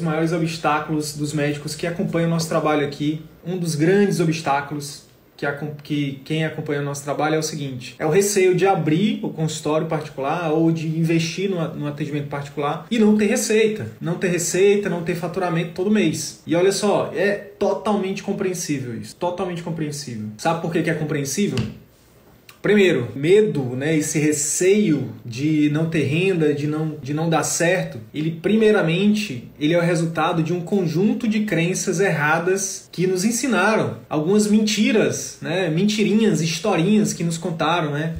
Dos maiores obstáculos dos médicos que acompanham o nosso trabalho aqui, um dos grandes obstáculos que, a, que quem acompanha o nosso trabalho é o seguinte: é o receio de abrir o consultório particular ou de investir no, no atendimento particular e não ter receita. Não ter receita, não ter faturamento todo mês. E olha só, é totalmente compreensível isso. Totalmente compreensível. Sabe por que, que é compreensível? Primeiro, medo, né, esse receio de não ter renda, de não, de não dar certo, ele primeiramente ele é o resultado de um conjunto de crenças erradas que nos ensinaram, algumas mentiras, né, mentirinhas, historinhas que nos contaram, né?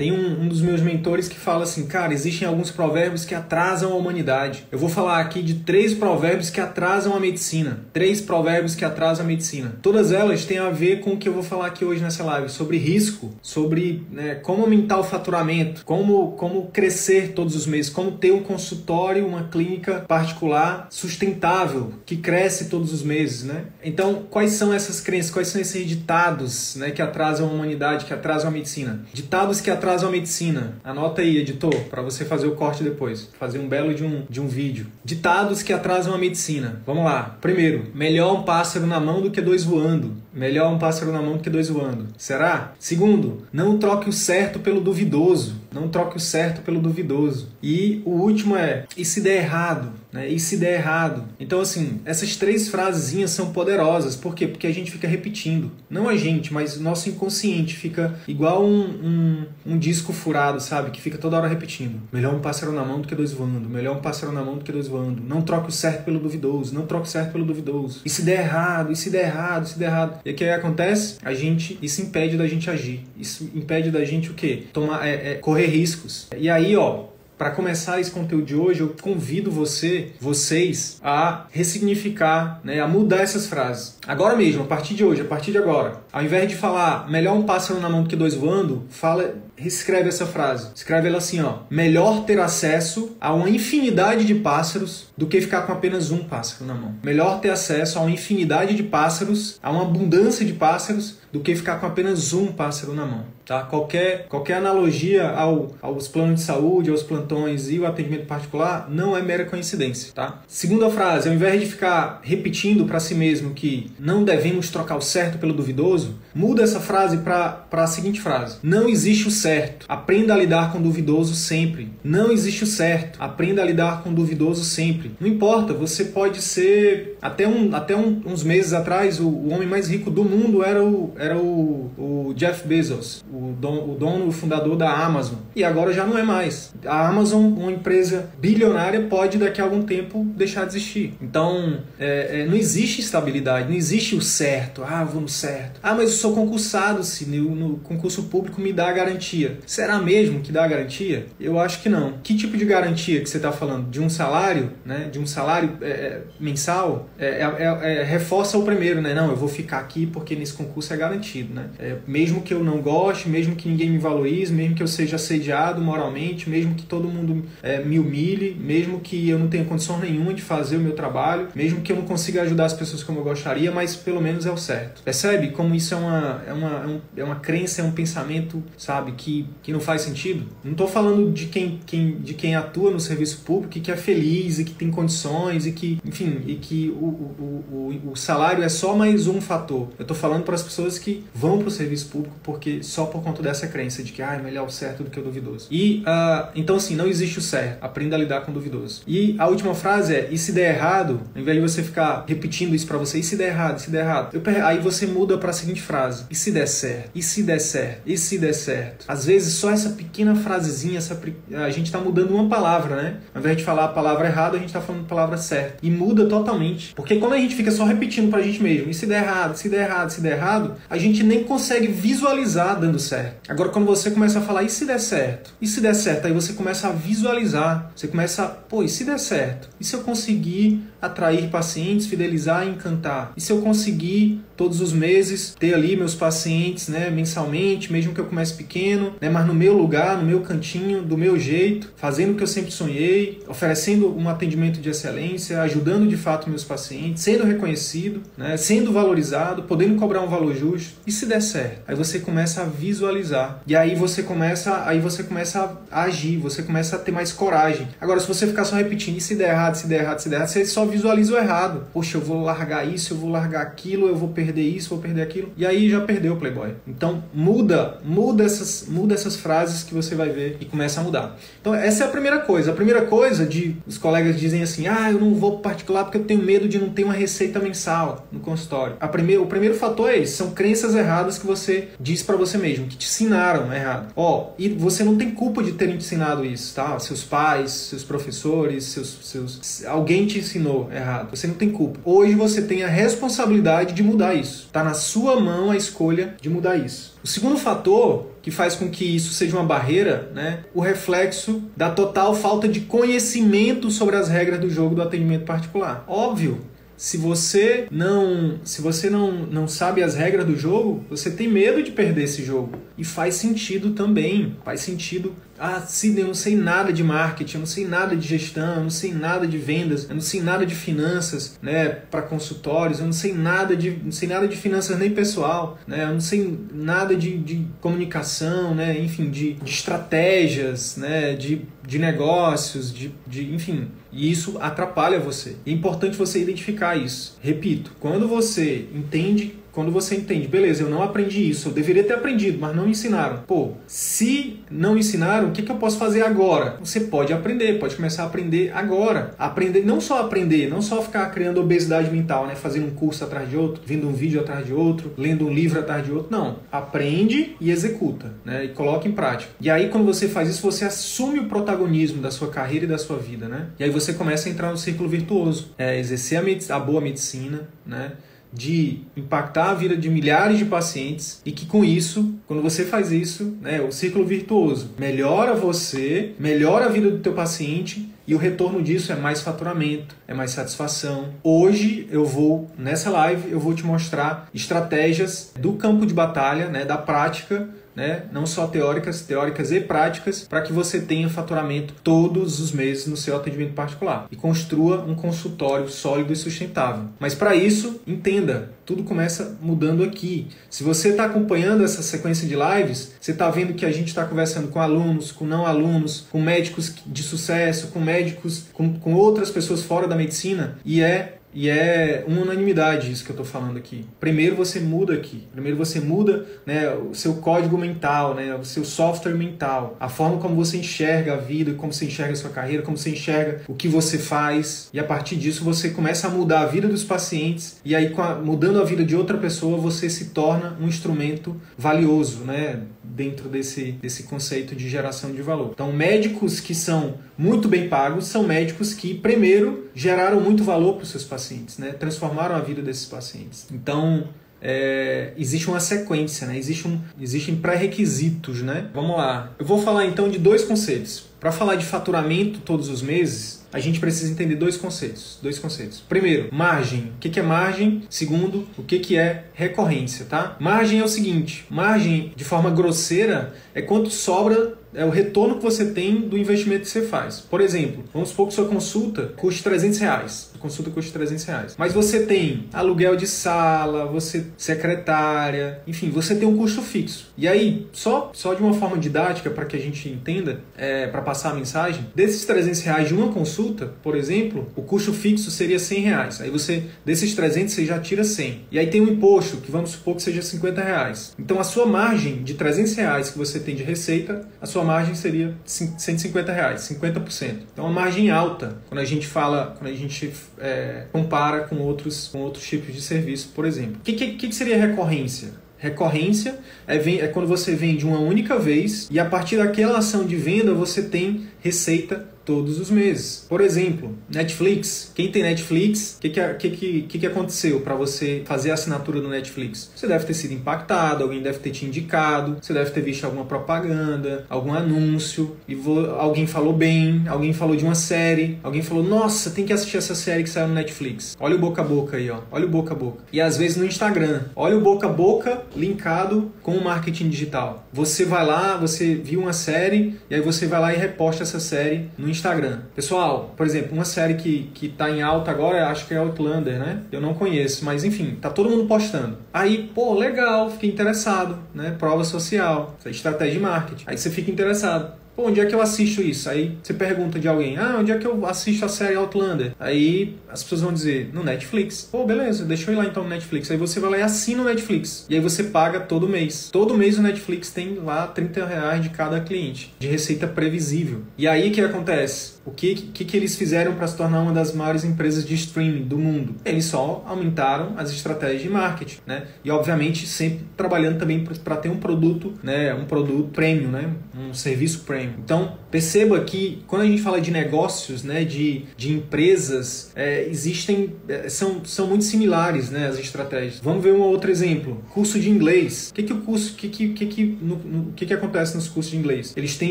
Tem um, um, dos meus mentores que fala assim, cara, existem alguns provérbios que atrasam a humanidade. Eu vou falar aqui de três provérbios que atrasam a medicina. Três provérbios que atrasam a medicina. Todas elas têm a ver com o que eu vou falar aqui hoje nessa live, sobre risco, sobre né, como aumentar o faturamento, como, como crescer todos os meses, como ter um consultório, uma clínica particular sustentável, que cresce todos os meses, né? Então, quais são essas crenças, quais são esses ditados né, que atrasam a humanidade, que atrasam a medicina? Ditados que atrasam atrasam a medicina. Anota aí, editor, para você fazer o corte depois. Fazer um belo de um, de um vídeo. Ditados que atrasam a medicina. Vamos lá. Primeiro, melhor um pássaro na mão do que dois voando. Melhor um pássaro na mão do que dois voando. Será? Segundo, não troque o certo pelo duvidoso. Não troque o certo pelo duvidoso. E o último é: e se der errado? Né? E se der errado? Então, assim, essas três frasezinhas são poderosas. Por quê? Porque a gente fica repetindo. Não a gente, mas o nosso inconsciente fica igual um, um, um disco furado, sabe? Que fica toda hora repetindo. Melhor um pássaro na mão do que dois voando. Melhor um pássaro na mão do que dois voando. Não troque o certo pelo duvidoso. Não troque o certo pelo duvidoso. E se der errado? E se der errado? E se der errado? E o que acontece? A gente, isso impede da gente agir. Isso impede da gente o quê? Tomar, é, é, correr riscos. E aí, ó, para começar esse conteúdo de hoje, eu convido você, vocês, a ressignificar, né, a mudar essas frases. Agora mesmo, a partir de hoje, a partir de agora, ao invés de falar melhor um pássaro na mão do que dois voando, fala, escreve essa frase. Escreve ela assim, ó: melhor ter acesso a uma infinidade de pássaros do que ficar com apenas um pássaro na mão. Melhor ter acesso a uma infinidade de pássaros, a uma abundância de pássaros do que ficar com apenas um pássaro na mão. Tá? Qualquer, qualquer analogia ao, aos planos de saúde, aos plantões e o atendimento particular não é mera coincidência. Tá? Segunda frase, ao invés de ficar repetindo para si mesmo que não devemos trocar o certo pelo duvidoso, muda essa frase para a seguinte frase: Não existe o certo, aprenda a lidar com o duvidoso sempre. Não existe o certo, aprenda a lidar com o duvidoso sempre. Não importa, você pode ser. Até, um, até um, uns meses atrás, o, o homem mais rico do mundo era o, era o, o Jeff Bezos, o, don, o dono, o fundador da Amazon. E agora já não é mais. A Amazon, uma empresa bilionária, pode daqui a algum tempo deixar de existir. Então, é, é, não existe estabilidade, não existe o certo. Ah, vamos certo. Ah, mas eu sou concursado, se no concurso público me dá a garantia. Será mesmo que dá garantia? Eu acho que não. Que tipo de garantia que você está falando? De um salário, né? De um salário é, é mensal? É, é, é, reforça o primeiro, né? Não, eu vou ficar aqui porque nesse concurso é garantia garantido, né? É, mesmo que eu não goste, mesmo que ninguém me valorize, mesmo que eu seja assediado moralmente, mesmo que todo mundo é, me humilhe, mesmo que eu não tenha condição nenhuma de fazer o meu trabalho, mesmo que eu não consiga ajudar as pessoas como eu gostaria, mas pelo menos é o certo. Percebe como isso é uma, é uma, é, um, é uma crença, é um pensamento, sabe, que, que não faz sentido? Não estou falando de quem, quem, de quem atua no serviço público e que é feliz e que tem condições e que, enfim, e que o, o, o, o salário é só mais um fator. Eu estou falando para as pessoas que vão para o serviço público porque só por conta dessa crença de que ah, é melhor o certo do que o duvidoso. E uh, então assim, não existe o certo. Aprenda a lidar com o duvidoso. E a última frase é: e se der errado, ao invés de você ficar repetindo isso para você, e se der errado, e se der errado, eu, aí você muda para a seguinte frase: e se der certo, e se der certo, e se der certo. Às vezes só essa pequena frasezinha, essa, a gente está mudando uma palavra, né? Ao invés de falar a palavra errada, a gente está falando a palavra certa. E muda totalmente. Porque quando a gente fica só repetindo para a gente mesmo, e se der errado, se der errado, se der errado, a gente nem consegue visualizar dando certo. Agora, quando você começa a falar, e se der certo? E se der certo? Aí você começa a visualizar. Você começa a, pô, e se der certo? E se eu conseguir atrair pacientes, fidelizar e encantar? E se eu conseguir todos os meses ter ali meus pacientes, né, mensalmente, mesmo que eu comece pequeno, né, mas no meu lugar, no meu cantinho, do meu jeito, fazendo o que eu sempre sonhei, oferecendo um atendimento de excelência, ajudando de fato meus pacientes, sendo reconhecido, né, sendo valorizado, podendo cobrar um valor justo. E se der certo? Aí você começa a visualizar. E aí você começa, aí você começa a agir, você começa a ter mais coragem. Agora, se você ficar só repetindo, e se der errado, se der errado, se der errado, você só visualiza o errado. Poxa, eu vou largar isso, eu vou largar aquilo, eu vou perder isso, vou perder aquilo. E aí já perdeu o Playboy. Então muda, muda essas, muda essas frases que você vai ver e começa a mudar. Então essa é a primeira coisa. A primeira coisa de os colegas dizem assim: "Ah, eu não vou particular porque eu tenho medo de não ter uma receita mensal no consultório". A o primeiro fator é esse, são crenças erradas que você diz para você mesmo, que te ensinaram errado. Ó, e você não tem culpa de terem te ensinado isso, tá? Seus pais, seus professores, seus, seus alguém te ensinou errado. Você não tem culpa. Hoje você tem a responsabilidade de mudar isso. Tá na sua mão a escolha de mudar isso. O segundo fator que faz com que isso seja uma barreira, né, o reflexo da total falta de conhecimento sobre as regras do jogo do atendimento particular. Óbvio, se você não se você não, não sabe as regras do jogo, você tem medo de perder esse jogo. E faz sentido também. Faz sentido. Ah, Sidney, eu não sei nada de marketing, eu não sei nada de gestão, eu não sei nada de vendas, eu não sei nada de finanças, né, para consultórios, eu não sei nada de não sei nada de finanças nem pessoal, né, eu não sei nada de, de comunicação, né, enfim, de, de estratégias, né, de, de negócios, de, de enfim, e isso atrapalha você. É importante você identificar isso. Repito, quando você entende quando você entende, beleza, eu não aprendi isso, eu deveria ter aprendido, mas não me ensinaram. Pô, se não ensinaram, o que, que eu posso fazer agora? Você pode aprender, pode começar a aprender agora. Aprender, não só aprender, não só ficar criando obesidade mental, né? Fazendo um curso atrás de outro, vendo um vídeo atrás de outro, lendo um livro atrás de outro. Não. Aprende e executa, né? E coloca em prática. E aí, quando você faz isso, você assume o protagonismo da sua carreira e da sua vida, né? E aí você começa a entrar no círculo virtuoso. É, exercer a, a boa medicina, né? De impactar a vida de milhares de pacientes e que com isso, quando você faz isso, né, o círculo virtuoso melhora você, melhora a vida do teu paciente e o retorno disso é mais faturamento, é mais satisfação. Hoje eu vou nessa live eu vou te mostrar estratégias do campo de batalha, né, da prática né? não só teóricas, teóricas e práticas, para que você tenha faturamento todos os meses no seu atendimento particular e construa um consultório sólido e sustentável. Mas para isso, entenda, tudo começa mudando aqui. Se você está acompanhando essa sequência de lives, você está vendo que a gente está conversando com alunos, com não alunos, com médicos de sucesso, com médicos, com, com outras pessoas fora da medicina, e é e é uma unanimidade isso que eu estou falando aqui. Primeiro você muda aqui. Primeiro você muda né, o seu código mental, né, o seu software mental, a forma como você enxerga a vida, como você enxerga a sua carreira, como você enxerga o que você faz. E a partir disso você começa a mudar a vida dos pacientes. E aí, a, mudando a vida de outra pessoa, você se torna um instrumento valioso né, dentro desse, desse conceito de geração de valor. Então, médicos que são muito bem pagos são médicos que, primeiro, geraram muito valor para os seus pacientes, né? transformaram a vida desses pacientes. Então, é, existe uma sequência, né? existe um, existem pré-requisitos. Né? Vamos lá. Eu vou falar então de dois conceitos. Para falar de faturamento todos os meses, a gente precisa entender dois conceitos. Dois conceitos. Primeiro, margem. O que é margem? Segundo, o que é recorrência, tá? Margem é o seguinte: margem, de forma grosseira, é quanto sobra é o retorno que você tem do investimento que você faz. Por exemplo, vamos supor que sua consulta custe 300 reais. Consulta custa 300 reais. Mas você tem aluguel de sala, você secretária, enfim, você tem um custo fixo. E aí, só, só de uma forma didática para que a gente entenda, é, para passar a mensagem, desses 300 reais de uma consulta, por exemplo, o custo fixo seria 100 reais. Aí você, desses 300, você já tira 100. E aí tem um imposto, que vamos supor que seja 50 reais. Então a sua margem de 300 reais que você tem de receita, a sua margem seria 150 reais, 50%. Então uma margem alta quando a gente fala, quando a gente é, compara com outros, com outros tipos de serviço, por exemplo. O que, que, que seria recorrência? Recorrência é, é, quando você vende uma única vez e a partir daquela ação de venda você tem receita todos os meses. Por exemplo, Netflix. Quem tem Netflix, o que, que, que, que, que aconteceu para você fazer a assinatura do Netflix? Você deve ter sido impactado, alguém deve ter te indicado, você deve ter visto alguma propaganda, algum anúncio, e alguém falou bem, alguém falou de uma série, alguém falou, nossa, tem que assistir essa série que saiu no Netflix. Olha o boca a boca aí, ó. Olha o boca a boca. E às vezes no Instagram. Olha o boca a boca linkado com o marketing digital. Você vai lá, você viu uma série, e aí você vai lá e reposta essa série no Instagram. Pessoal, por exemplo, uma série que, que tá em alta agora, acho que é Outlander, né? Eu não conheço, mas enfim, tá todo mundo postando. Aí, pô, legal, fiquei interessado, né? Prova social, estratégia de marketing. Aí você fica interessado. Pô, onde é que eu assisto isso? Aí você pergunta de alguém, ah, onde é que eu assisto a série Outlander? Aí as pessoas vão dizer, no Netflix. Pô, beleza, deixa eu ir lá então no Netflix. Aí você vai lá e assina o Netflix. E aí você paga todo mês. Todo mês o Netflix tem lá 30 reais de cada cliente, de receita previsível. E aí o que acontece? O que, que, que eles fizeram para se tornar uma das maiores empresas de streaming do mundo? Eles só aumentaram as estratégias de marketing, né? E obviamente sempre trabalhando também para ter um produto, né? Um produto premium, né? Um serviço premium. Então perceba que quando a gente fala de negócios, né? De, de empresas, é, existem é, são, são muito similares, né? As estratégias. Vamos ver um outro exemplo. Curso de inglês. O que que o curso, que que que que, no, no, que que acontece nos cursos de inglês? Eles têm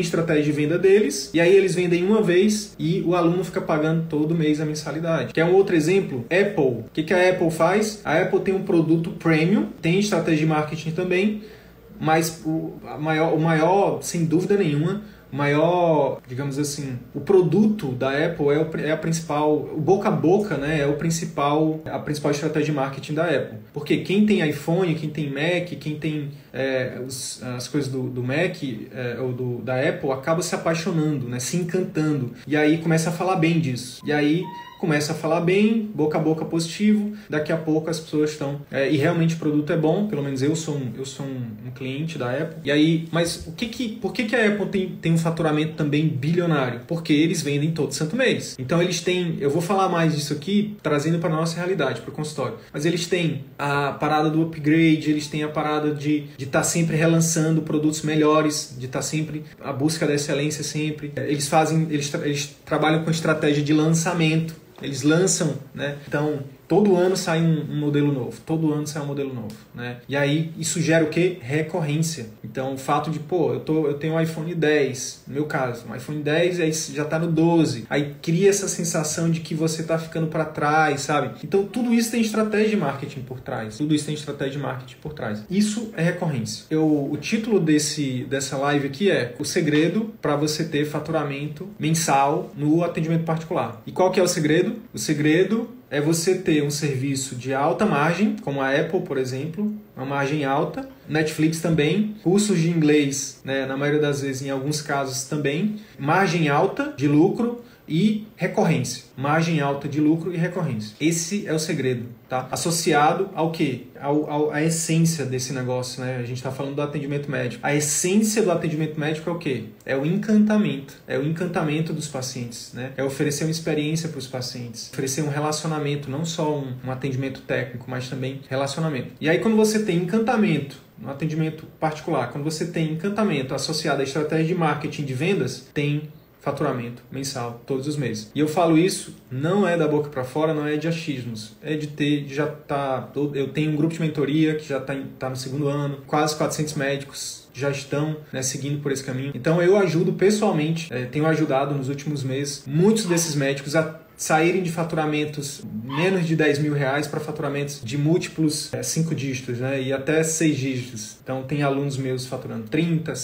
estratégia de venda deles e aí eles vendem uma vez e o aluno fica pagando todo mês a mensalidade. Quer um outro exemplo? Apple. O que, que a Apple faz? A Apple tem um produto premium, tem estratégia de marketing também, mas o maior, o maior sem dúvida nenhuma, maior, digamos assim, o produto da Apple é, o, é, a principal, o boca a boca, né, é o principal, a principal estratégia de marketing da Apple. Porque quem tem iPhone, quem tem Mac, quem tem é, os, as coisas do, do Mac é, ou do, da Apple acaba se apaixonando, né, se encantando e aí começa a falar bem disso. E aí começa a falar bem, boca a boca positivo, daqui a pouco as pessoas estão. É, e realmente o produto é bom, pelo menos eu sou um, eu sou um, um, cliente da Apple. E aí, mas o que que, por que, que a Apple tem, tem um faturamento também bilionário? Porque eles vendem todo santo mês. Então eles têm, eu vou falar mais disso aqui, trazendo para nossa realidade, para o consultório. Mas eles têm a parada do upgrade, eles têm a parada de estar tá sempre relançando produtos melhores, de estar tá sempre a busca da excelência sempre. Eles fazem, eles, eles trabalham com estratégia de lançamento. Eles lançam, né? Então, todo ano sai um, um, modelo novo, todo ano sai um modelo novo, né? E aí isso gera o que? Recorrência. Então, o fato de, pô, eu, tô, eu tenho um iPhone 10, no meu caso, um iPhone 10 aí já tá no 12. Aí cria essa sensação de que você tá ficando para trás, sabe? Então, tudo isso tem estratégia de marketing por trás. Tudo isso tem estratégia de marketing por trás. Isso é recorrência. Eu, o título desse, dessa live aqui é O segredo para você ter faturamento mensal no atendimento particular. E qual que é o segredo? O segredo é você ter um serviço de alta margem, como a Apple, por exemplo, uma margem alta. Netflix também, cursos de inglês, né, na maioria das vezes, em alguns casos também, margem alta de lucro e recorrência. Margem alta de lucro e recorrência. Esse é o segredo, tá? Associado ao que? Ao, ao, a essência desse negócio, né? A gente está falando do atendimento médico. A essência do atendimento médico é o quê? É o encantamento. É o encantamento dos pacientes, né? É oferecer uma experiência para os pacientes. Oferecer um relacionamento, não só um, um atendimento técnico, mas também relacionamento. E aí quando você tem encantamento no atendimento particular, quando você tem encantamento associado à estratégia de marketing de vendas, tem faturamento mensal todos os meses. E eu falo isso não é da boca para fora, não é de achismos, é de ter já tá eu tenho um grupo de mentoria que já está tá no segundo ano, quase 400 médicos já estão né, seguindo por esse caminho. Então eu ajudo pessoalmente, é, tenho ajudado nos últimos meses muitos desses médicos a saírem de faturamentos menos de 10 mil reais para faturamentos de múltiplos 5 é, dígitos né? e até 6 dígitos. Então tem alunos meus faturando 30,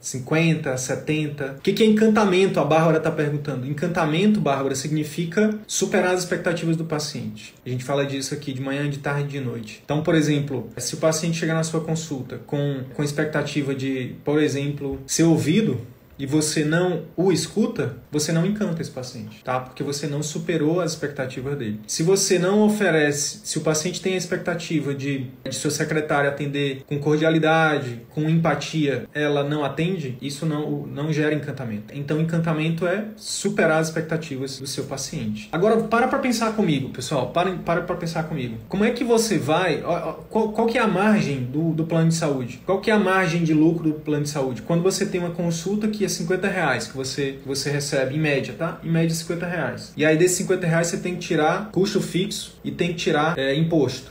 50, 70. O que é encantamento? A Bárbara está perguntando. Encantamento, Bárbara, significa superar as expectativas do paciente. A gente fala disso aqui de manhã, de tarde e de noite. Então, por exemplo, se o paciente chegar na sua consulta com, com expectativa de, por exemplo, ser ouvido, e você não o escuta, você não encanta esse paciente, tá? Porque você não superou as expectativas dele. Se você não oferece, se o paciente tem a expectativa de, de sua secretária atender com cordialidade, com empatia, ela não atende, isso não, não gera encantamento. Então, encantamento é superar as expectativas do seu paciente. Agora, para para pensar comigo, pessoal, para para para pensar comigo. Como é que você vai, qual, qual que é a margem do, do plano de saúde? Qual que é a margem de lucro do plano de saúde? Quando você tem uma consulta que é 50 reais que você, você recebe em média, tá? Em média 50 reais. E aí desses 50 reais você tem que tirar custo fixo e tem que tirar é, imposto.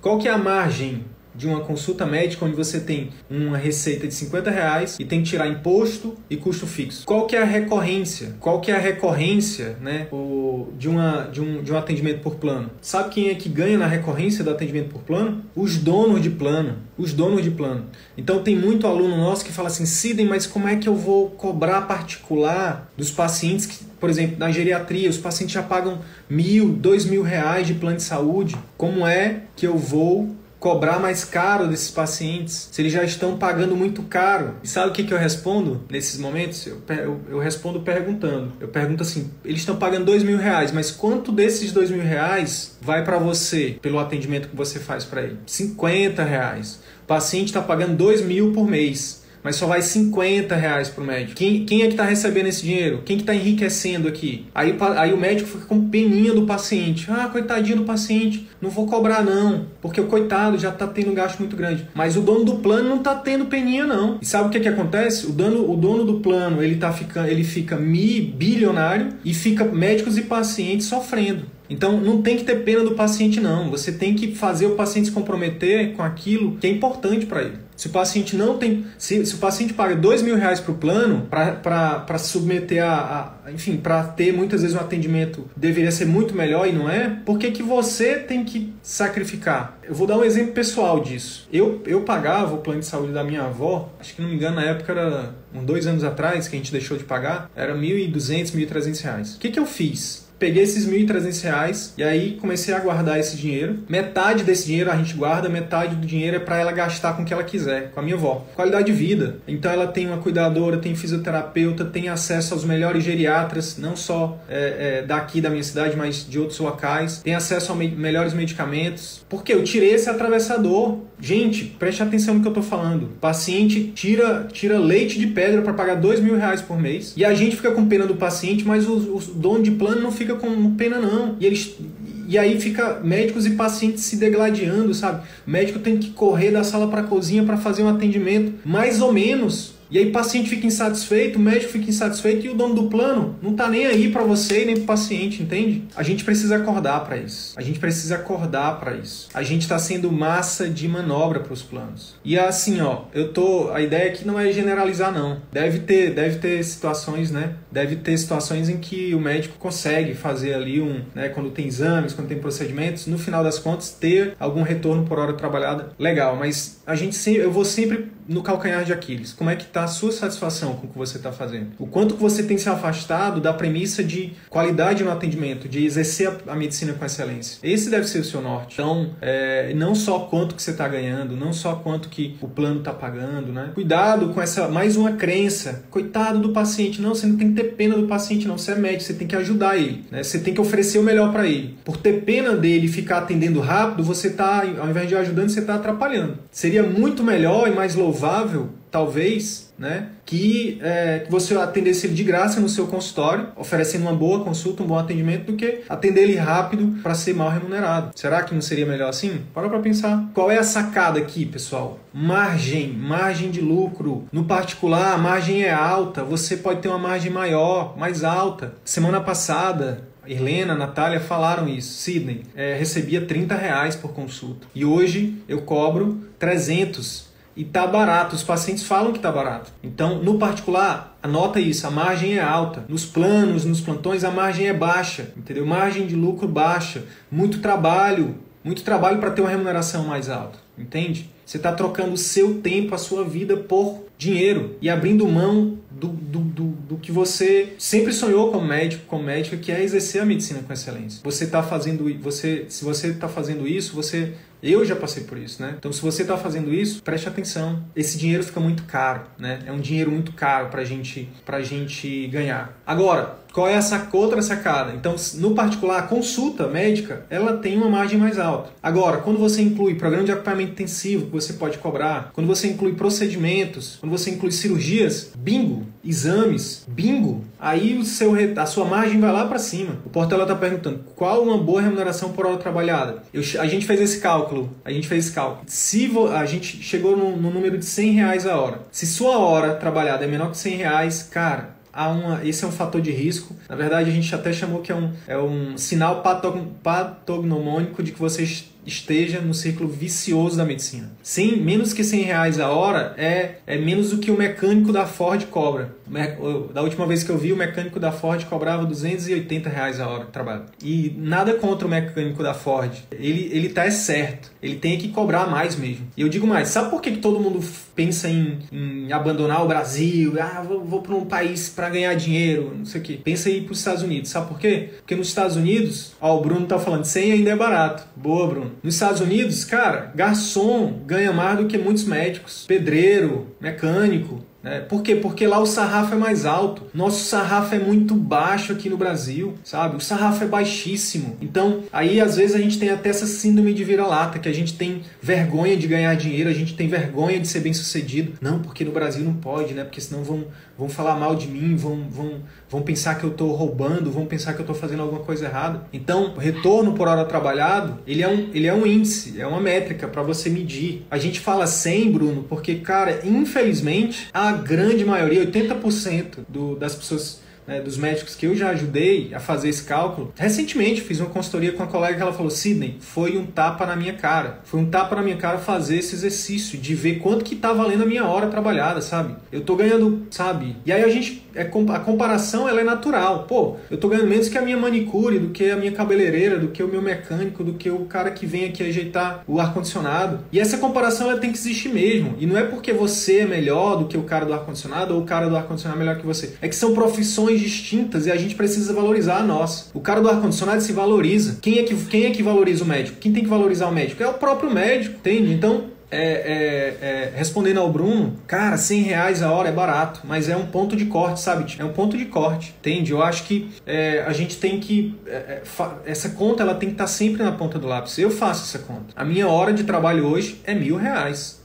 Qual que é a margem de uma consulta médica onde você tem uma receita de 50 reais e tem que tirar imposto e custo fixo. Qual que é a recorrência? Qual que é a recorrência né, de, uma, de, um, de um atendimento por plano? Sabe quem é que ganha na recorrência do atendimento por plano? Os donos de plano. Os donos de plano. Então tem muito aluno nosso que fala assim, Sidem, mas como é que eu vou cobrar particular dos pacientes que, por exemplo, na geriatria, os pacientes já pagam mil, dois mil reais de plano de saúde. Como é que eu vou cobrar mais caro desses pacientes, se eles já estão pagando muito caro. E sabe o que, que eu respondo nesses momentos? Eu, eu, eu respondo perguntando. Eu pergunto assim: eles estão pagando dois mil reais, mas quanto desses dois mil reais vai para você pelo atendimento que você faz para ele? 50 reais. O paciente está pagando dois mil por mês mas só vai 50 reais pro médico. Quem, quem é que está recebendo esse dinheiro? Quem que está enriquecendo aqui? Aí, aí o médico fica com peninha do paciente. Ah, coitadinho do paciente, não vou cobrar não, porque o coitado já está tendo um gasto muito grande. Mas o dono do plano não está tendo peninha não. E sabe o que que acontece? O dono, o dono do plano, ele tá ficando, ele fica mi bilionário e fica médicos e pacientes sofrendo. Então não tem que ter pena do paciente não. Você tem que fazer o paciente se comprometer com aquilo que é importante para ele. Se o paciente não tem. Se, se o paciente paga dois mil reais para o plano, para se submeter a, a enfim, para ter muitas vezes um atendimento deveria ser muito melhor e não é, por que, que você tem que sacrificar? Eu vou dar um exemplo pessoal disso. Eu, eu pagava o plano de saúde da minha avó, acho que não me engano, na época era uns dois anos atrás que a gente deixou de pagar, era R$ 1.200, 1.300 reais. O que, que eu fiz? Peguei esses R$ 1.300 e aí comecei a guardar esse dinheiro. Metade desse dinheiro a gente guarda, metade do dinheiro é para ela gastar com o que ela quiser, com a minha avó. Qualidade de vida. Então ela tem uma cuidadora, tem fisioterapeuta, tem acesso aos melhores geriatras, não só é, é, daqui da minha cidade, mas de outros locais. Tem acesso a me melhores medicamentos. Porque eu tirei esse atravessador. Gente, preste atenção no que eu tô falando. Paciente tira, tira leite de pedra para pagar dois mil reais por mês. E a gente fica com pena do paciente, mas o, o dono de plano não fica com pena não. E eles e aí fica médicos e pacientes se degladiando, sabe? O médico tem que correr da sala para cozinha para fazer um atendimento mais ou menos e aí o paciente fica insatisfeito, o médico fica insatisfeito e o dono do plano não tá nem aí para você e nem pro paciente, entende? A gente precisa acordar para isso. A gente precisa acordar para isso. A gente está sendo massa de manobra para os planos. E assim, ó, eu tô, a ideia aqui não é generalizar não. Deve ter, deve ter situações, né? Deve ter situações em que o médico consegue fazer ali um, né, quando tem exames, quando tem procedimentos, no final das contas ter algum retorno por hora trabalhada. Legal, mas a gente sempre, eu vou sempre no calcanhar de Aquiles. Como é que está a sua satisfação com o que você está fazendo? O quanto que você tem se afastado da premissa de qualidade no atendimento, de exercer a, medicina com excelência. Esse deve ser o seu norte. Então, é, não só quanto que você está ganhando, não só quanto que o plano está pagando, né? Cuidado com essa mais uma crença. Coitado do paciente. Não, você não tem que ter pena do paciente, não. Você é médico, você tem que ajudar ele. Né? Você tem que oferecer o melhor para ele. Por ter pena dele ficar atendendo rápido, você está, ao invés de ajudando, você está atrapalhando. Seria muito melhor e mais louvável, talvez, né, que, é, que você atendesse ele de graça no seu consultório, oferecendo uma boa consulta, um bom atendimento, do que atender ele rápido para ser mal remunerado. Será que não seria melhor assim? Para para pensar. Qual é a sacada aqui, pessoal? Margem, margem de lucro. No particular, a margem é alta, você pode ter uma margem maior, mais alta. Semana passada, Helena, Natália falaram isso. Sidney, é, recebia 30 reais por consulta. E hoje eu cobro 300 e tá barato. Os pacientes falam que tá barato. Então, no particular, anota isso, a margem é alta. Nos planos, nos plantões, a margem é baixa, entendeu? Margem de lucro baixa, muito trabalho, muito trabalho para ter uma remuneração mais alta, entende? Você está trocando o seu tempo, a sua vida por dinheiro e abrindo mão do, do, do, do, que você sempre sonhou como médico, como médica, que é exercer a medicina com excelência. Você está fazendo, você, se você está fazendo isso, você eu já passei por isso, né? Então, se você está fazendo isso, preste atenção. Esse dinheiro fica muito caro, né? É um dinheiro muito caro para gente, a gente ganhar. Agora, qual é essa outra sacada? Então, no particular, a consulta médica, ela tem uma margem mais alta. Agora, quando você inclui programa de acompanhamento intensivo que você pode cobrar, quando você inclui procedimentos, quando você inclui cirurgias, bingo, exames, bingo, aí o seu, a sua margem vai lá para cima. O Portela está perguntando qual uma boa remuneração por hora trabalhada. Eu, a gente fez esse cálculo, a gente fez esse cálculo. Se a gente chegou no, no número de 100 reais a hora. Se sua hora trabalhada é menor que 100 reais, cara, há uma, esse é um fator de risco. Na verdade, a gente até chamou que é um, é um sinal patognomônico de que você esteja no círculo vicioso da medicina. Sem, menos que 100 reais a hora é, é menos do que o mecânico da Ford cobra. Da última vez que eu vi, o mecânico da Ford cobrava 280 reais a hora de trabalho. E nada contra o mecânico da Ford. Ele, ele tá é certo. Ele tem que cobrar mais mesmo. E eu digo mais, sabe por que, que todo mundo pensa em, em abandonar o Brasil? Ah, vou, vou para um país para ganhar dinheiro, não sei o quê. Pensa em ir para os Estados Unidos. Sabe por quê? Porque nos Estados Unidos, ó, o Bruno tá falando, 100 ainda é barato. Boa, Bruno. Nos Estados Unidos, cara, garçom ganha mais do que muitos médicos, pedreiro, mecânico. Né? Por quê? Porque lá o sarrafo é mais alto. Nosso sarrafo é muito baixo aqui no Brasil, sabe? O sarrafo é baixíssimo. Então, aí às vezes a gente tem até essa síndrome de vira-lata, que a gente tem vergonha de ganhar dinheiro, a gente tem vergonha de ser bem sucedido. Não, porque no Brasil não pode, né? Porque senão vão, vão falar mal de mim, vão, vão, vão pensar que eu estou roubando, vão pensar que eu estou fazendo alguma coisa errada. Então, o retorno por hora trabalhado, ele é um, ele é um índice, é uma métrica para você medir. A gente fala 100, Bruno, porque, cara, infelizmente, grande maioria, 80% do, das pessoas né, dos médicos que eu já ajudei a fazer esse cálculo, recentemente fiz uma consultoria com uma colega que ela falou: Sidney, foi um tapa na minha cara. Foi um tapa na minha cara fazer esse exercício, de ver quanto que tá valendo a minha hora trabalhada, sabe? Eu tô ganhando, sabe? E aí a gente. É, a comparação ela é natural. Pô, eu tô ganhando menos que a minha manicure, do que a minha cabeleireira, do que o meu mecânico, do que o cara que vem aqui ajeitar o ar-condicionado. E essa comparação ela tem que existir mesmo. E não é porque você é melhor do que o cara do ar-condicionado ou o cara do ar-condicionado é melhor que você. É que são profissões distintas e a gente precisa valorizar a nossa. O cara do ar-condicionado se valoriza. Quem é, que, quem é que valoriza o médico? Quem tem que valorizar o médico? É o próprio médico, entende? Então, é, é, é, respondendo ao Bruno, cara, 100 reais a hora é barato, mas é um ponto de corte, sabe? É um ponto de corte, entende? Eu acho que é, a gente tem que. É, é, essa conta ela tem que estar sempre na ponta do lápis. Eu faço essa conta. A minha hora de trabalho hoje é mil reais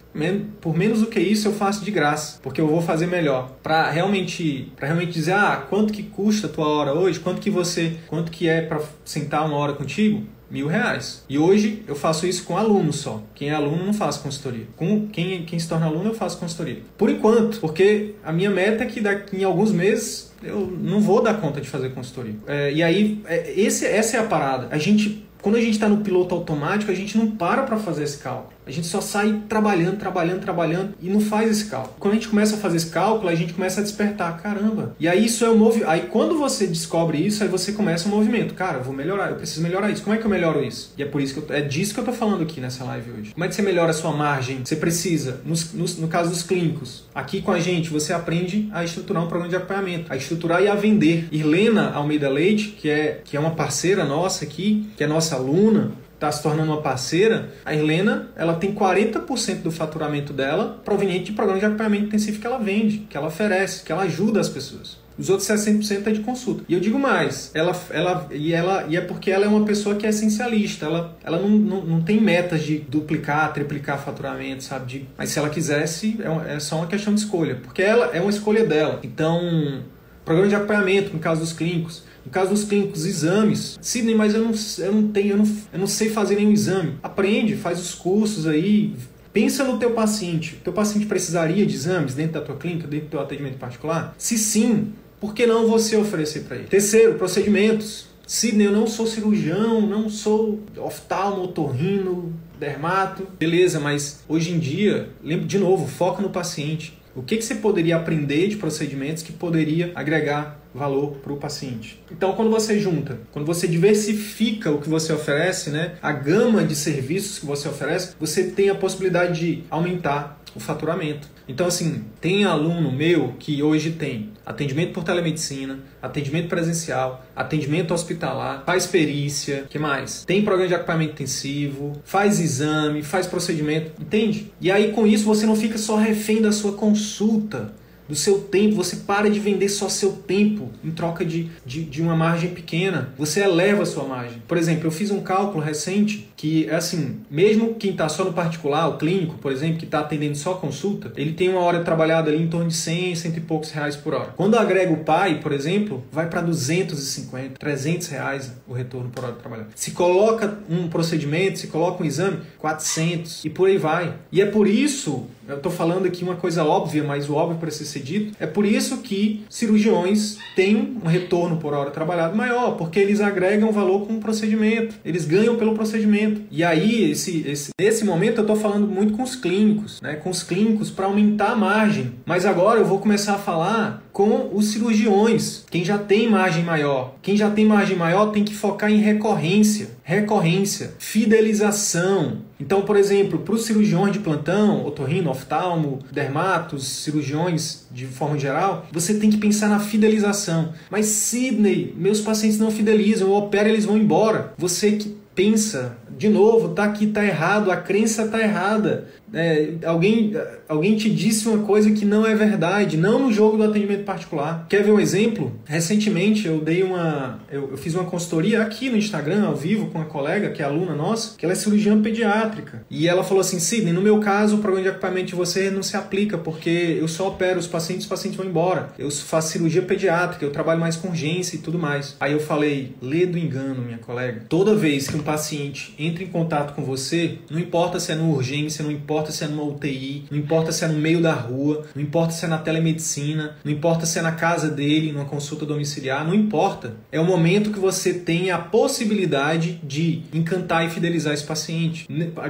por menos do que isso eu faço de graça, porque eu vou fazer melhor. Para realmente, para realmente dizer, ah, quanto que custa a tua hora hoje? Quanto que você, quanto que é para sentar uma hora contigo? Mil reais. E hoje eu faço isso com aluno só. Quem é aluno não faz consultoria. Com quem, quem se torna aluno eu faço consultoria. Por enquanto, porque a minha meta é que daqui em alguns meses eu não vou dar conta de fazer consultoria. É, e aí, é, esse, essa é a parada. A gente quando a gente está no piloto automático, a gente não para para fazer esse cálculo. A gente só sai trabalhando, trabalhando, trabalhando e não faz esse cálculo. Quando a gente começa a fazer esse cálculo, a gente começa a despertar, caramba. E aí isso é o movimento. Aí quando você descobre isso, aí você começa o um movimento. Cara, vou melhorar, eu preciso melhorar isso. Como é que eu melhoro isso? E é por isso que eu, é disso que eu tô falando aqui nessa live hoje. Como é que você melhora a sua margem? Você precisa, nos, nos, no caso dos clínicos, aqui com a gente, você aprende a estruturar um programa de acompanhamento, a estruturar e a vender. Irlena Almeida Leite, que é, que é uma parceira nossa aqui, que é nossa aluna, está se tornando uma parceira, a Helena ela tem 40% do faturamento dela proveniente de programa de acompanhamento intensivo que ela vende, que ela oferece, que ela ajuda as pessoas. Os outros 60% é de consulta. E eu digo mais, ela, ela, e, ela, e é porque ela é uma pessoa que é essencialista. Ela, ela não, não, não tem metas de duplicar, triplicar faturamento, sabe? De, mas se ela quisesse, é, é só uma questão de escolha. Porque ela é uma escolha dela. Então, programa de acompanhamento, no caso dos clínicos, no caso dos clínicos, exames. Sidney, mas eu não, eu não tenho, eu não, eu não sei fazer nenhum exame. Aprende, faz os cursos aí. Pensa no teu paciente. Teu paciente precisaria de exames dentro da tua clínica, dentro do teu atendimento particular? Se sim, por que não você oferecer para ele? Terceiro, procedimentos. Sidney, eu não sou cirurgião, não sou oftalmo, otorrino, dermato, beleza, mas hoje em dia, lembra de novo, foca no paciente. O que, que você poderia aprender de procedimentos que poderia agregar valor para o paciente. Então, quando você junta, quando você diversifica o que você oferece, né, a gama de serviços que você oferece, você tem a possibilidade de aumentar o faturamento. Então, assim, tem aluno meu que hoje tem atendimento por telemedicina, atendimento presencial, atendimento hospitalar, faz perícia, que mais? Tem programa de equipamento intensivo, faz exame, faz procedimento, entende? E aí com isso você não fica só refém da sua consulta do seu tempo, você para de vender só seu tempo em troca de, de, de, uma margem pequena. Você eleva a sua margem. Por exemplo, eu fiz um cálculo recente que é assim, mesmo quem está só no particular, o clínico, por exemplo, que está atendendo só consulta, ele tem uma hora trabalhada ali em torno de 100, 100 e poucos reais por hora. Quando agrega o pai, por exemplo, vai para 250, 300 reais o retorno por hora trabalhada. Se coloca um procedimento, se coloca um exame, 400 e por aí vai. E é por isso eu estou falando aqui uma coisa óbvia, mas o óbvio precisa ser dito. É por isso que cirurgiões têm um retorno por hora trabalhado maior, porque eles agregam valor com o procedimento, eles ganham pelo procedimento. E aí, esse, esse, nesse momento, eu estou falando muito com os clínicos, né? com os clínicos para aumentar a margem. Mas agora eu vou começar a falar com os cirurgiões, quem já tem margem maior. Quem já tem margem maior tem que focar em recorrência, recorrência, fidelização. Então, por exemplo, para os cirurgiões de plantão, otorrino, oftalmo, dermatos, cirurgiões de forma geral, você tem que pensar na fidelização. Mas Sidney, meus pacientes não fidelizam, eu opero eles vão embora. Você que pensa, de novo, tá aqui, tá errado, a crença tá errada. É, alguém, alguém te disse uma coisa que não é verdade, não no jogo do atendimento particular. Quer ver um exemplo? Recentemente eu dei uma. Eu, eu, fiz uma consultoria aqui no Instagram, ao vivo, com uma colega, que é aluna nossa, que ela é cirurgiã pediátrica. E ela falou assim: Sidney, no meu caso, o programa de equipamento de você não se aplica, porque eu só opero os pacientes, os pacientes vão embora. Eu faço cirurgia pediátrica, eu trabalho mais com urgência e tudo mais. Aí eu falei: lê do engano, minha colega. Toda vez que um paciente entra em contato com você, não importa se é no urgência, não importa importa se é numa UTI, não importa se é no meio da rua, não importa se é na telemedicina, não importa se é na casa dele, numa consulta domiciliar, não importa. É o momento que você tem a possibilidade de encantar e fidelizar esse paciente.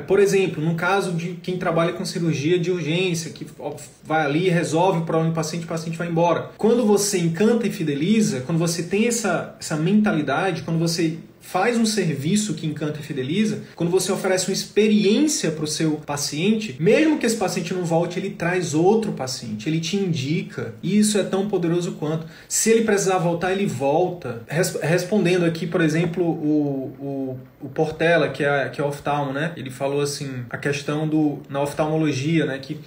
Por exemplo, no caso de quem trabalha com cirurgia de urgência, que vai ali, resolve o problema do paciente, o paciente vai embora. Quando você encanta e fideliza, quando você tem essa, essa mentalidade, quando você faz um serviço que encanta e fideliza, quando você oferece uma experiência para o seu paciente, mesmo que esse paciente não volte, ele traz outro paciente, ele te indica. E isso é tão poderoso quanto. Se ele precisar voltar, ele volta. Res respondendo aqui, por exemplo, o, o, o Portela, que é, que é oftalmo, né? Ele falou assim, a questão do na oftalmologia, né? Que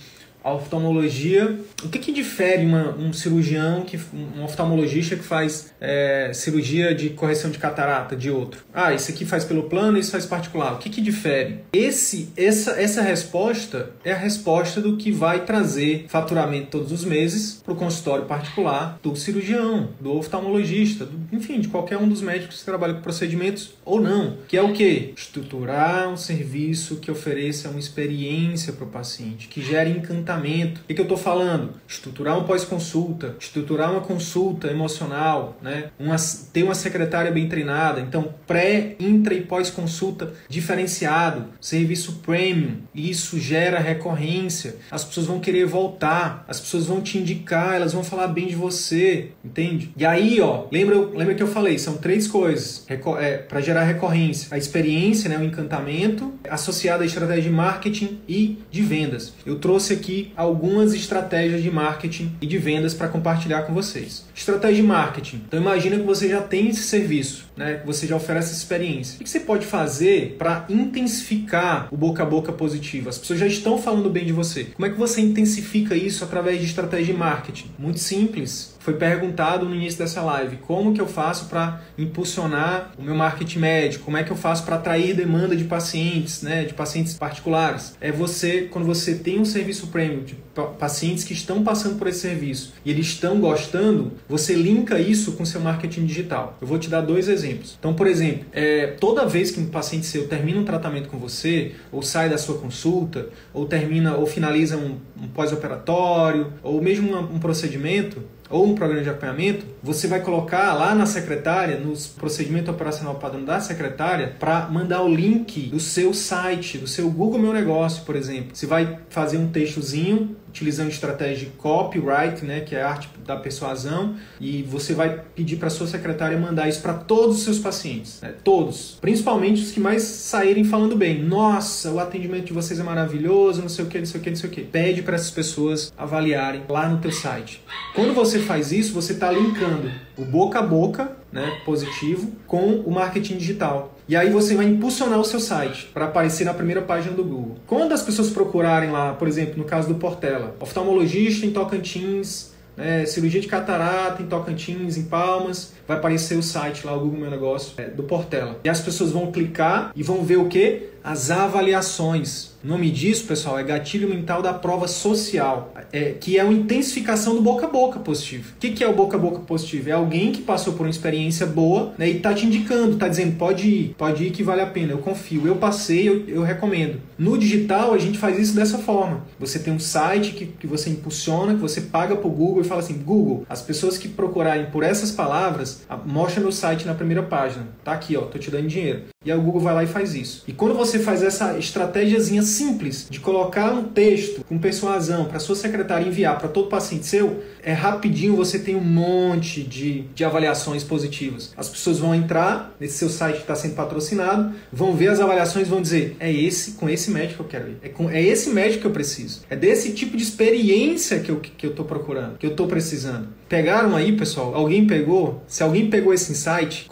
oftalmologia. O que, que difere uma, um cirurgião, que, um oftalmologista que faz é, cirurgia de correção de catarata de outro? Ah, esse aqui faz pelo plano, esse faz particular. O que, que difere? Esse, essa, essa resposta é a resposta do que vai trazer faturamento todos os meses para o consultório particular do cirurgião, do oftalmologista, do, enfim, de qualquer um dos médicos que trabalha com procedimentos ou não. Que é o que? Estruturar um serviço que ofereça uma experiência para o paciente, que gere encantamento tratamento. O que, eu estou falando? Estruturar um pós-consulta, estruturar uma consulta emocional, né? uma, ter uma secretária bem treinada. Então, pré, intra e pós-consulta diferenciado, serviço premium. Isso gera recorrência. As pessoas vão querer voltar, as pessoas vão te indicar, elas vão falar bem de você, entende? E aí, ó, lembra, lembra que eu falei, são três coisas é, para gerar recorrência: a experiência, né, o encantamento, associado à estratégia de marketing e de vendas. Eu trouxe aqui algumas estratégias de marketing e de vendas para compartilhar com vocês. Estratégia de marketing. Então imagina que você já tem esse serviço, né? Você já oferece experiência. O que você pode fazer para intensificar o boca a boca positivo? As pessoas já estão falando bem de você. Como é que você intensifica isso através de estratégia de marketing? Muito simples foi perguntado no início dessa live como que eu faço para impulsionar o meu marketing médico, como é que eu faço para atrair demanda de pacientes, né, de pacientes particulares. É você, quando você tem um serviço premium de pacientes que estão passando por esse serviço e eles estão gostando, você linka isso com seu marketing digital. Eu vou te dar dois exemplos. Então, por exemplo, é, toda vez que um paciente seu termina um tratamento com você, ou sai da sua consulta, ou termina ou finaliza um, um pós-operatório, ou mesmo um, procedimento, ou um programa de acompanhamento, você vai colocar lá na secretária, nos procedimento operacional padrão da secretária, para mandar o link do seu site, do seu Google Meu Negócio, por exemplo. Você vai fazer um textozinho utilizando estratégia de copyright, né, que é a arte da persuasão, e você vai pedir para sua secretária mandar isso para todos os seus pacientes, né, todos, principalmente os que mais saírem falando bem. Nossa, o atendimento de vocês é maravilhoso, não sei o que, não sei o que, não sei o que. Pede para essas pessoas avaliarem lá no teu site. Quando você faz isso, você está linkando o boca a boca, né, positivo, com o marketing digital. E aí você vai impulsionar o seu site para aparecer na primeira página do Google. Quando as pessoas procurarem lá, por exemplo, no caso do Portela, oftalmologista em Tocantins, né, cirurgia de catarata em Tocantins, em Palmas, vai aparecer o site lá, o Google Meu Negócio, é, do Portela. E as pessoas vão clicar e vão ver o que? As avaliações. O nome disso, pessoal, é gatilho mental da prova social, é, que é uma intensificação do boca a boca positivo. O que, que é o boca a boca positivo? É alguém que passou por uma experiência boa né, e está te indicando, está dizendo, pode ir, pode ir que vale a pena, eu confio, eu passei, eu, eu recomendo. No digital, a gente faz isso dessa forma. Você tem um site que, que você impulsiona, que você paga para o Google e fala assim, Google, as pessoas que procurarem por essas palavras, mostra meu site na primeira página. Tá aqui, ó, tô te dando dinheiro. E aí o Google vai lá e faz isso. E quando você faz essa estratégiazinha simples de colocar um texto com persuasão para sua secretária enviar para todo paciente seu, é rapidinho você tem um monte de, de avaliações positivas. As pessoas vão entrar nesse seu site que está sendo patrocinado, vão ver as avaliações vão dizer: é esse, com esse médico que eu quero ir. É, com, é esse médico que eu preciso. É desse tipo de experiência que eu, que eu tô procurando, que eu tô precisando. Pegaram aí, pessoal? Alguém pegou? Se alguém pegou esse insight,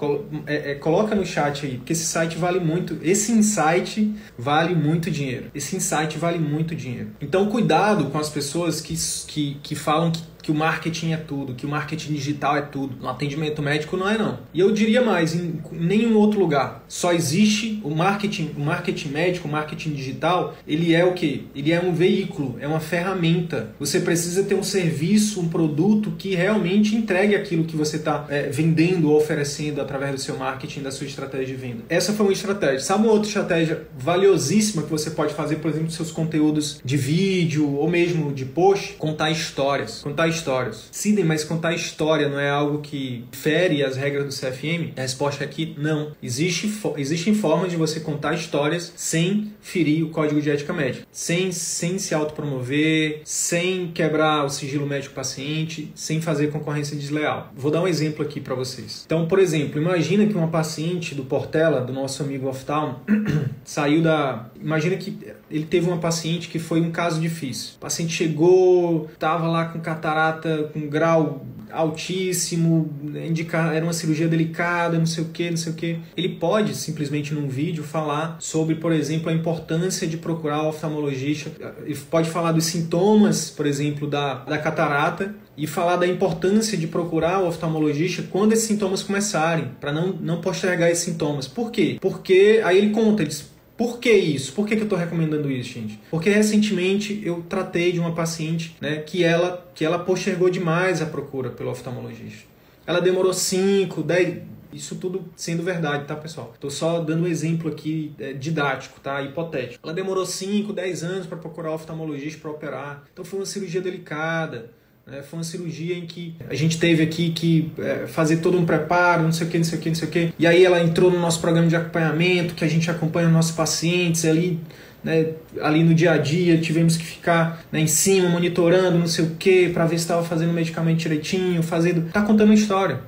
é, é, coloca no chat aí, porque esse site vale muito. Esse insight vale muito dinheiro. Esse insight vale muito dinheiro. Então, cuidado com as pessoas que, que, que falam que que o marketing é tudo, que o marketing digital é tudo. No atendimento médico não é não. E eu diria mais, em nenhum outro lugar. Só existe o marketing, o marketing médico, o marketing digital, ele é o que? Ele é um veículo, é uma ferramenta. Você precisa ter um serviço, um produto que realmente entregue aquilo que você está é, vendendo ou oferecendo através do seu marketing, da sua estratégia de venda. Essa foi uma estratégia. Sabe uma outra estratégia valiosíssima que você pode fazer, por exemplo, seus conteúdos de vídeo ou mesmo de post? Contar histórias. Contar histórias. Sidney, mas contar história não é algo que fere as regras do CFM? A resposta é que não. Existe, existem formas de você contar histórias sem ferir o código de ética médica, sem, sem se autopromover, sem quebrar o sigilo médico-paciente, sem fazer concorrência desleal. Vou dar um exemplo aqui para vocês. Então, por exemplo, imagina que uma paciente do Portela, do nosso amigo Oftalmo, saiu da. Imagina que ele teve uma paciente que foi um caso difícil. O paciente chegou, estava lá com catarata com grau altíssimo, indicar, era uma cirurgia delicada, não sei o que, não sei o que. Ele pode simplesmente num vídeo falar sobre, por exemplo, a importância de procurar o oftalmologista. Ele pode falar dos sintomas, por exemplo, da, da catarata e falar da importância de procurar o oftalmologista quando esses sintomas começarem, para não, não postergar esses sintomas. Por quê? Porque aí ele conta, ele diz, por que isso? Por que, que eu estou recomendando isso, gente? Porque recentemente eu tratei de uma paciente né, que, ela, que ela postergou demais a procura pelo oftalmologista. Ela demorou 5, 10. Isso tudo sendo verdade, tá, pessoal? Estou só dando um exemplo aqui é, didático, tá? Hipotético. Ela demorou 5, 10 anos para procurar oftalmologista para operar. Então foi uma cirurgia delicada. Né? Foi uma cirurgia em que a gente teve aqui que é, fazer todo um preparo, não sei o que, não sei o que, não sei o que. E aí ela entrou no nosso programa de acompanhamento, que a gente acompanha os nossos pacientes ali. Né, ali no dia a dia tivemos que ficar né, em cima monitorando não sei o que para ver se estava fazendo o medicamento direitinho fazendo tá contando uma história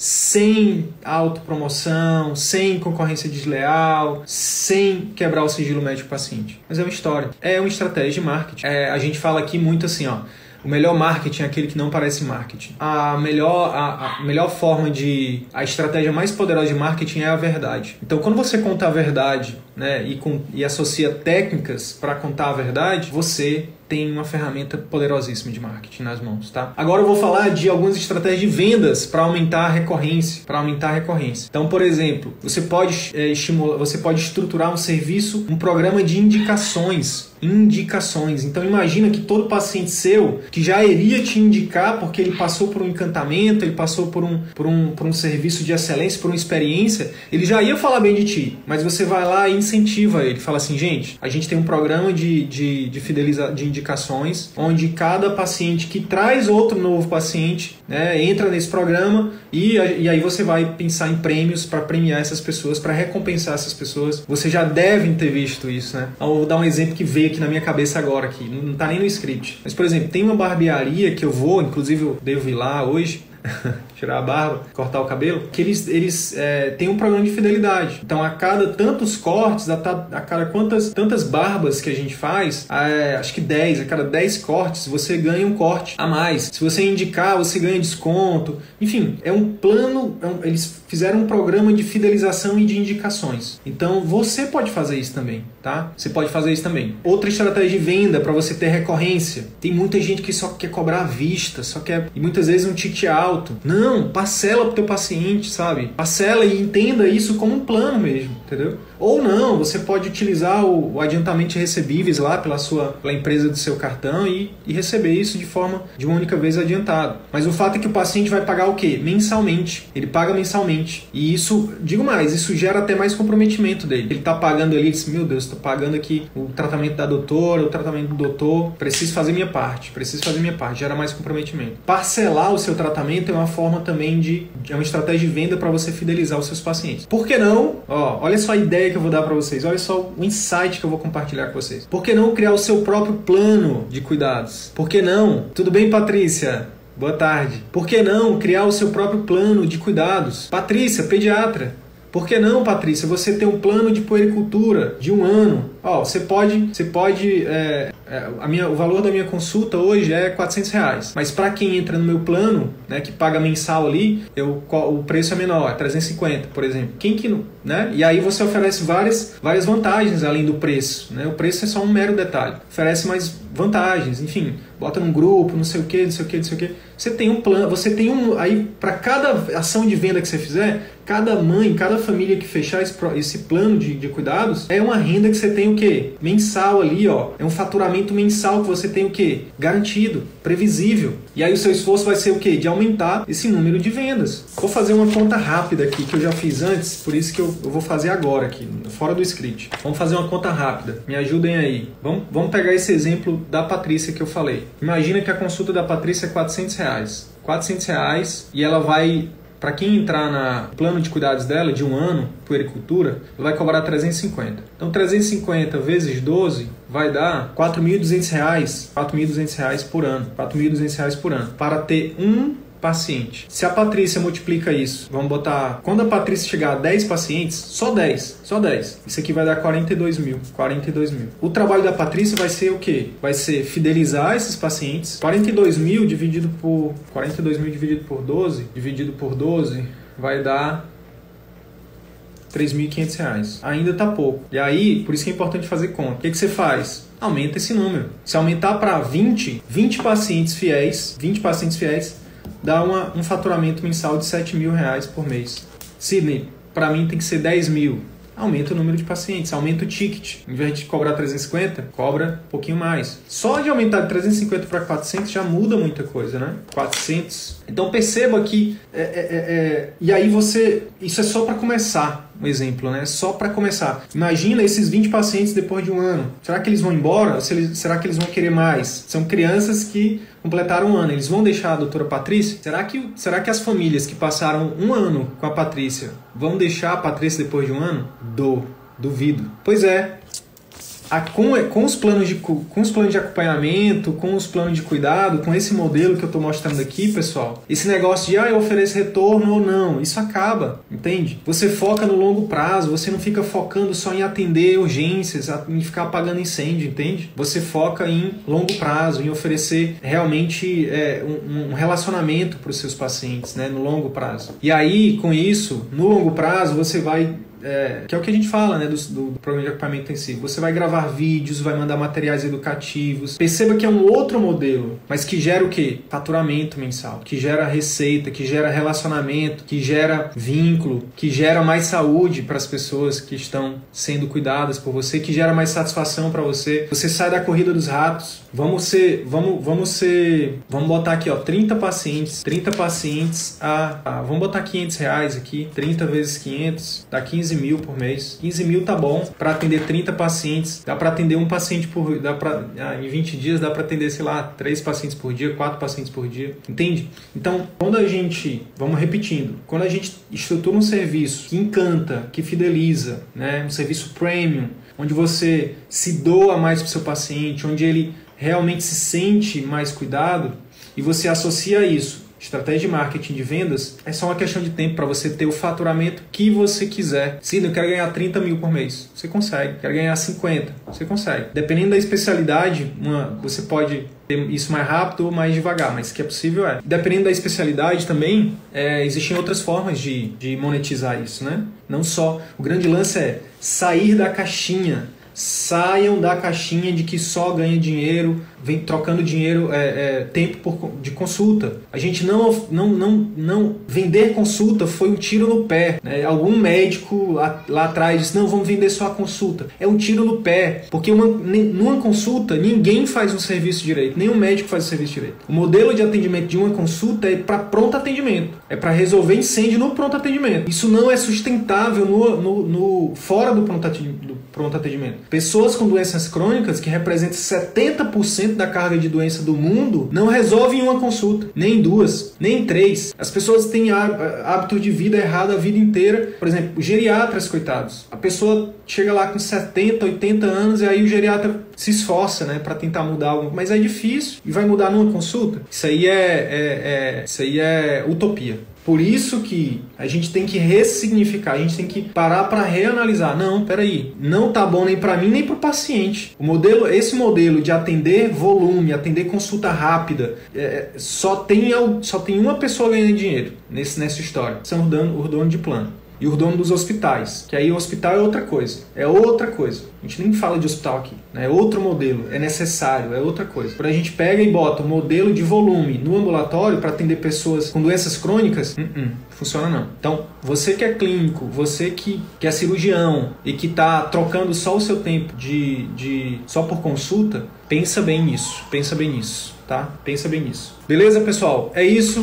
sem autopromoção, sem concorrência desleal, sem quebrar o sigilo médico paciente. Mas é uma história, é uma estratégia de marketing. É, a gente fala aqui muito assim, ó, o melhor marketing é aquele que não parece marketing. A melhor, a, a, melhor forma de. A estratégia mais poderosa de marketing é a verdade. Então, quando você conta a verdade né, e, com, e associa técnicas para contar a verdade, você tem uma ferramenta poderosíssima de marketing nas mãos, tá? Agora eu vou falar de algumas estratégias de vendas para aumentar a recorrência, para aumentar a recorrência. Então, por exemplo, você pode é, estimular, você pode estruturar um serviço, um programa de indicações indicações. Então imagina que todo paciente seu que já iria te indicar porque ele passou por um encantamento, ele passou por um, por um, por um serviço de excelência, por uma experiência, ele já ia falar bem de ti, mas você vai lá e incentiva ele, fala assim, gente, a gente tem um programa de, de, de fidelização, de indicação indicações, onde cada paciente que traz outro novo paciente né, entra nesse programa e, e aí você vai pensar em prêmios para premiar essas pessoas, para recompensar essas pessoas. Você já devem ter visto isso, né? Eu vou dar um exemplo que veio aqui na minha cabeça agora, aqui. não está nem no script. Mas, por exemplo, tem uma barbearia que eu vou, inclusive eu devo ir lá hoje, tirar a barba, cortar o cabelo, que eles, eles é, têm um programa de fidelidade. Então, a cada tantos cortes, a, a cada quantas tantas barbas que a gente faz, é, acho que 10, a cada 10 cortes, você ganha um corte a mais. Se você indicar, você ganha desconto. Enfim, é um plano, é um, eles fizeram um programa de fidelização e de indicações. Então, você pode fazer isso também, tá? Você pode fazer isso também. Outra estratégia de venda para você ter recorrência. Tem muita gente que só quer cobrar à vista, só quer e muitas vezes um ticket alto. Não, parcela pro teu paciente, sabe? Parcela e entenda isso como um plano mesmo, entendeu? Ou não, você pode utilizar o, o adiantamento de recebíveis lá pela sua pela empresa do seu cartão e, e receber isso de forma de uma única vez adiantado. Mas o fato é que o paciente vai pagar o quê? Mensalmente. Ele paga mensalmente. E isso, digo mais, isso gera até mais comprometimento dele. Ele tá pagando ali, ele diz, meu Deus, tô pagando aqui o tratamento da doutora, o tratamento do doutor, preciso fazer minha parte, preciso fazer minha parte, gera mais comprometimento. Parcelar o seu tratamento é uma forma também de, é uma estratégia de venda para você fidelizar os seus pacientes. Por que não? Ó, olha só a ideia que eu vou dar para vocês. Olha só o insight que eu vou compartilhar com vocês. Por que não criar o seu próprio plano de cuidados? Por que não? Tudo bem, Patrícia? Boa tarde. Por que não criar o seu próprio plano de cuidados? Patrícia, pediatra. Por que não, Patrícia, você ter um plano de puericultura de um ano? Ó, você pode, você pode, é, é, a minha, o valor da minha consulta hoje é 400 reais. Mas para quem entra no meu plano, né, que paga mensal ali, eu, o preço é menor, é 350, por exemplo. Quem que não, né? E aí você oferece várias, várias vantagens além do preço, né? O preço é só um mero detalhe. Oferece mais vantagens, enfim, bota num grupo, não sei o que, não sei o que, não sei o que. Você tem um plano, você tem um aí para cada ação de venda que você fizer, cada mãe, cada família que fechar esse, esse plano de, de cuidados, é uma renda que você tem o que? Mensal ali, ó. É um faturamento mensal que você tem o que? Garantido, previsível. E aí o seu esforço vai ser o que? De aumentar esse número de vendas. Vou fazer uma conta rápida aqui que eu já fiz antes, por isso que eu, eu vou fazer agora aqui, fora do script. Vamos fazer uma conta rápida. Me ajudem aí. Vamos, vamos pegar esse exemplo da Patrícia que eu falei. Imagina que a consulta da Patrícia é 400 reais. 400 reais e ela vai para quem entrar na plano de cuidados dela de um ano, puericultura, vai cobrar 350. Então 350 vezes 12 vai dar 4.200 reais, 4.200 reais por ano, 4.200 reais por ano, para ter um paciente. Se a Patrícia multiplica isso, vamos botar. Quando a Patrícia chegar a 10 pacientes, só 10, só 10. Isso aqui vai dar 42 mil. 42 mil. O trabalho da Patrícia vai ser o quê? Vai ser fidelizar esses pacientes. 42 mil dividido por. 42 mil dividido por 12, dividido por 12, vai dar 3.500 reais. Ainda tá pouco. E aí, por isso que é importante fazer conta. O que, que você faz? Aumenta esse número. Se aumentar para 20, 20 pacientes fiéis, 20 pacientes fiéis, dá uma, um faturamento mensal de 7 mil reais por mês. Sidney, para mim tem que ser 10 mil. Aumenta o número de pacientes, aumenta o ticket. Em vez de cobrar 350, cobra um pouquinho mais. Só de aumentar de 350 para 400 já muda muita coisa, né? 400. Então perceba que. É, é, é, é e aí você. Isso é só para começar um exemplo, né? Só para começar. Imagina esses 20 pacientes depois de um ano. Será que eles vão embora? Será que eles vão querer mais? São crianças que completaram um ano. Eles vão deixar a doutora Patrícia? Será que, será que as famílias que passaram um ano com a Patrícia vão deixar a Patrícia depois de um ano? Do, duvido. Pois é, a, com, com, os planos de, com os planos de acompanhamento, com os planos de cuidado, com esse modelo que eu estou mostrando aqui, pessoal, esse negócio de ah, eu ofereço retorno ou não, isso acaba, entende? Você foca no longo prazo, você não fica focando só em atender urgências, em ficar apagando incêndio, entende? Você foca em longo prazo, em oferecer realmente é, um, um relacionamento para os seus pacientes, né, no longo prazo. E aí, com isso, no longo prazo, você vai é, que é o que a gente fala né, do, do, programa de acompanhamento intensivo. Você vai gravar vídeos, vai mandar materiais educativos. Perceba que é um outro modelo, mas que gera o quê? Faturamento mensal, que gera receita, que gera relacionamento, que gera vínculo, que gera mais saúde para as pessoas que estão sendo cuidadas por você, que gera mais satisfação para você. Você sai da corrida dos ratos. Vamos ser, vamos, vamos ser, vamos botar aqui, ó, 30 pacientes, 30 pacientes a, a vamos botar 500 reais aqui, 30 vezes 500, dá 15 15 mil por mês. 15 mil tá bom para atender 30 pacientes, dá para atender um paciente por. Dá pra, ah, em 20 dias dá para atender, sei lá, 3 pacientes por dia, 4 pacientes por dia. Entende? Então, quando a gente, vamos repetindo, quando a gente estrutura um serviço que encanta, que fideliza, né, um serviço premium, onde você se doa mais para seu paciente, onde ele realmente se sente mais cuidado, e você associa isso estratégia de marketing de vendas, é só uma questão de tempo para você ter o faturamento que você quiser. Sim, eu quero ganhar 30 mil por mês. Você consegue. Quero ganhar 50. Você consegue. Dependendo da especialidade, uma, você pode ter isso mais rápido ou mais devagar, mas que é possível é. Dependendo da especialidade também, é, existem outras formas de, de monetizar isso, né? Não só. O grande lance é sair da caixinha saiam da caixinha de que só ganha dinheiro, vem trocando dinheiro, é, é, tempo por, de consulta. A gente não, não, não, não vender consulta foi um tiro no pé. Né? Algum médico lá, lá, atrás disse: não, vamos vender só a consulta. É um tiro no pé, porque uma, numa consulta ninguém faz um serviço direito, nenhum médico faz o serviço direito. O modelo de atendimento de uma consulta é para pronto atendimento, é para resolver incêndio no pronto atendimento. Isso não é sustentável no, no, no fora do pronto. Do pronto atendimento. Pessoas com doenças crônicas, que representam 70% da carga de doença do mundo, não resolvem uma consulta, nem duas, nem três. As pessoas têm hábito de vida errado a vida inteira. Por exemplo, geriatras, coitados. A pessoa chega lá com 70, 80 anos e aí o geriatra se esforça, né, para tentar mudar algo, mas é difícil e vai mudar numa consulta. Isso aí é, é, é isso aí é utopia. Por isso que a gente tem que ressignificar, a gente tem que parar para reanalisar. Não, peraí, não tá bom nem para mim nem para o paciente. O modelo, esse modelo de atender volume, atender consulta rápida, é, só tem só tem uma pessoa ganhando dinheiro nesse, nessa história. São os donos de plano e o dono dos hospitais. Que aí o hospital é outra coisa. É outra coisa. A gente nem fala de hospital aqui. Né? É outro modelo. É necessário. É outra coisa. Quando a gente pega e bota o modelo de volume no ambulatório para atender pessoas com doenças crônicas, uh -uh, funciona não. Então, você que é clínico, você que, que é cirurgião e que está trocando só o seu tempo de, de só por consulta, pensa bem nisso. Pensa bem nisso. Tá? Pensa bem nisso. Beleza, pessoal? É isso.